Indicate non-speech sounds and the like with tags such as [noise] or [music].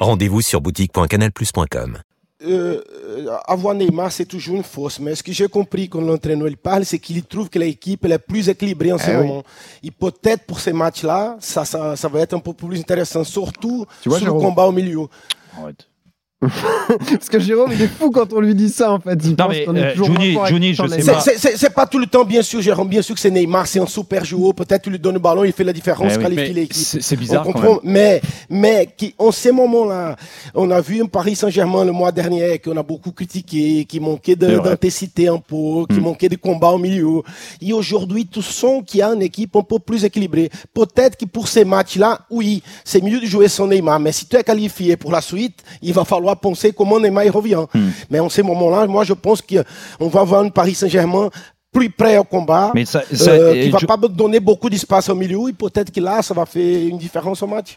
Rendez-vous sur boutique.canalplus.com. Euh, avoir Neymar, c'est toujours une force. Mais ce que j'ai compris quand l'entraîneur il parle, c'est qu'il trouve que l'équipe est plus équilibrée en ce Eh oui. moment. Et peut-être pour ces matchs-là, ça, ça, ça va être un peu plus intéressant, surtout Tu vois, sur le combat au milieu. Arrête. [laughs] Parce que Jérôme, il est fou quand on lui dit ça, en fait. Il Non, pense mais, qu'on est euh, toujours Juni, Jean je sais Neymar. pas. C'est- C'est c'est pas tout le temps, bien sûr, Jérôme. Bien sûr que c'est Neymar, c'est un super joueur. Peut-être tu lui donnes le ballon, il fait la différence, Eh oui, qualifie mais l'équipe. c'est c'est On bizarre quand même. mais, mais qui, en ces moments-là, on a vu un Paris Saint-Germain le mois dernier qu'on a beaucoup critiqué, qui manquait de- d'intensité un peu, qui Mm. manquait de combat au milieu. Et aujourd'hui, sens qu'il y a une équipe un peu plus équilibrée. Peut-être que pour ces matchs-là, oui, c'est mieux de jouer sans Neymar. Mais si tu es qualifié pour la suite, il va falloir penser comment Neymar revient. Mm. Mais en ces moments-là, moi, je pense qu'on va voir un Paris Saint-Germain plus prêt au combat, Mais ça, ça- euh, qui va je- pas donner beaucoup d'espace au milieu, et peut-être que là, ça va faire une différence au match.